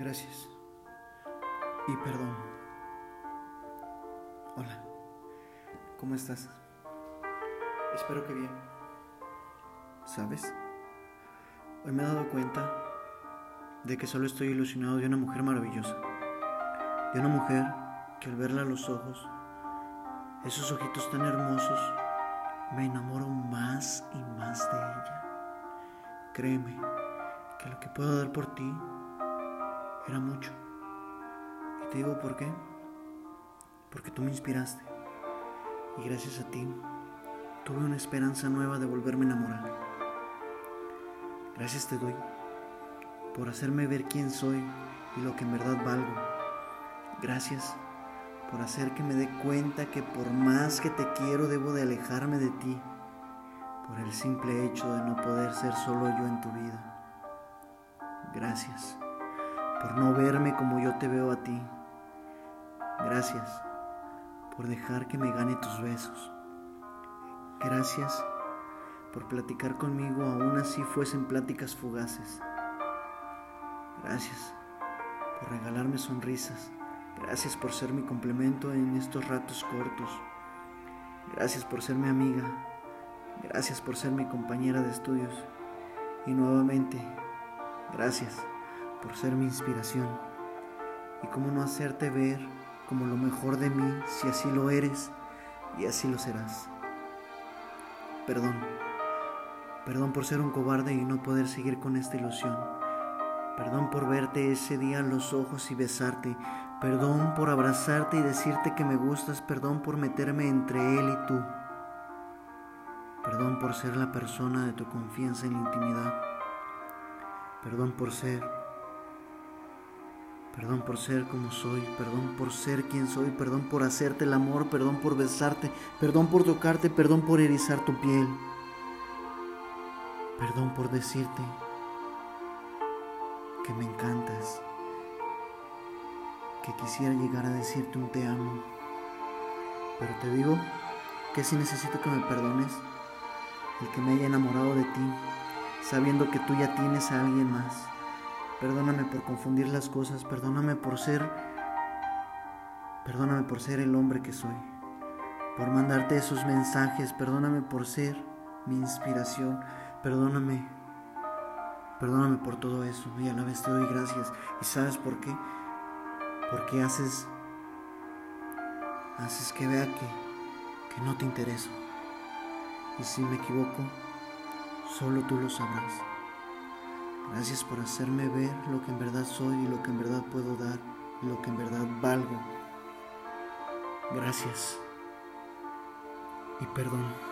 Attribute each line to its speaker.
Speaker 1: Gracias. Y perdón. Hola. ¿Cómo estás? Espero que bien. ¿Sabes? Hoy me he dado cuenta de que solo estoy ilusionado de una mujer maravillosa. De una mujer que al verla a los ojos, esos ojitos tan hermosos, me enamoro más y más de ella. Créeme que lo que puedo dar por ti era mucho. Y te digo por qué. Porque tú me inspiraste. Y gracias a ti tuve una esperanza nueva de volverme a enamorar. Gracias te doy por hacerme ver quién soy y lo que en verdad valgo. Gracias por hacer que me dé cuenta que por más que te quiero debo de alejarme de ti por el simple hecho de no poder ser solo yo en tu vida. Gracias por no verme como yo te veo a ti. Gracias por dejar que me gane tus besos. Gracias por platicar conmigo aún así fuesen pláticas fugaces. Gracias por regalarme sonrisas. Gracias por ser mi complemento en estos ratos cortos. Gracias por ser mi amiga. Gracias por ser mi compañera de estudios. Y nuevamente, gracias por ser mi inspiración. Y cómo no hacerte ver como lo mejor de mí si así lo eres y así lo serás. Perdón. Perdón por ser un cobarde y no poder seguir con esta ilusión. Perdón por verte ese día a los ojos y besarte. Perdón por abrazarte y decirte que me gustas. Perdón por meterme entre él y tú. Perdón por ser la persona de tu confianza en la intimidad. Perdón por ser Perdón por ser como soy, perdón por ser quien soy, perdón por hacerte el amor, perdón por besarte, perdón por tocarte, perdón por erizar tu piel. Perdón por decirte que me encantas, que quisiera llegar a decirte un te amo. Pero te digo que si necesito que me perdones el que me haya enamorado de ti, sabiendo que tú ya tienes a alguien más. Perdóname por confundir las cosas, perdóname por ser perdóname por ser el hombre que soy, por mandarte esos mensajes, perdóname por ser mi inspiración, perdóname. Perdóname por todo eso y a la vez te doy gracias. ¿Y sabes por qué? Porque haces haces que vea que que no te intereso. Y si me equivoco, solo tú lo sabrás. Gracias por hacerme ver lo que en verdad soy y lo que en verdad puedo dar y lo que en verdad valgo. Gracias. Y perdón.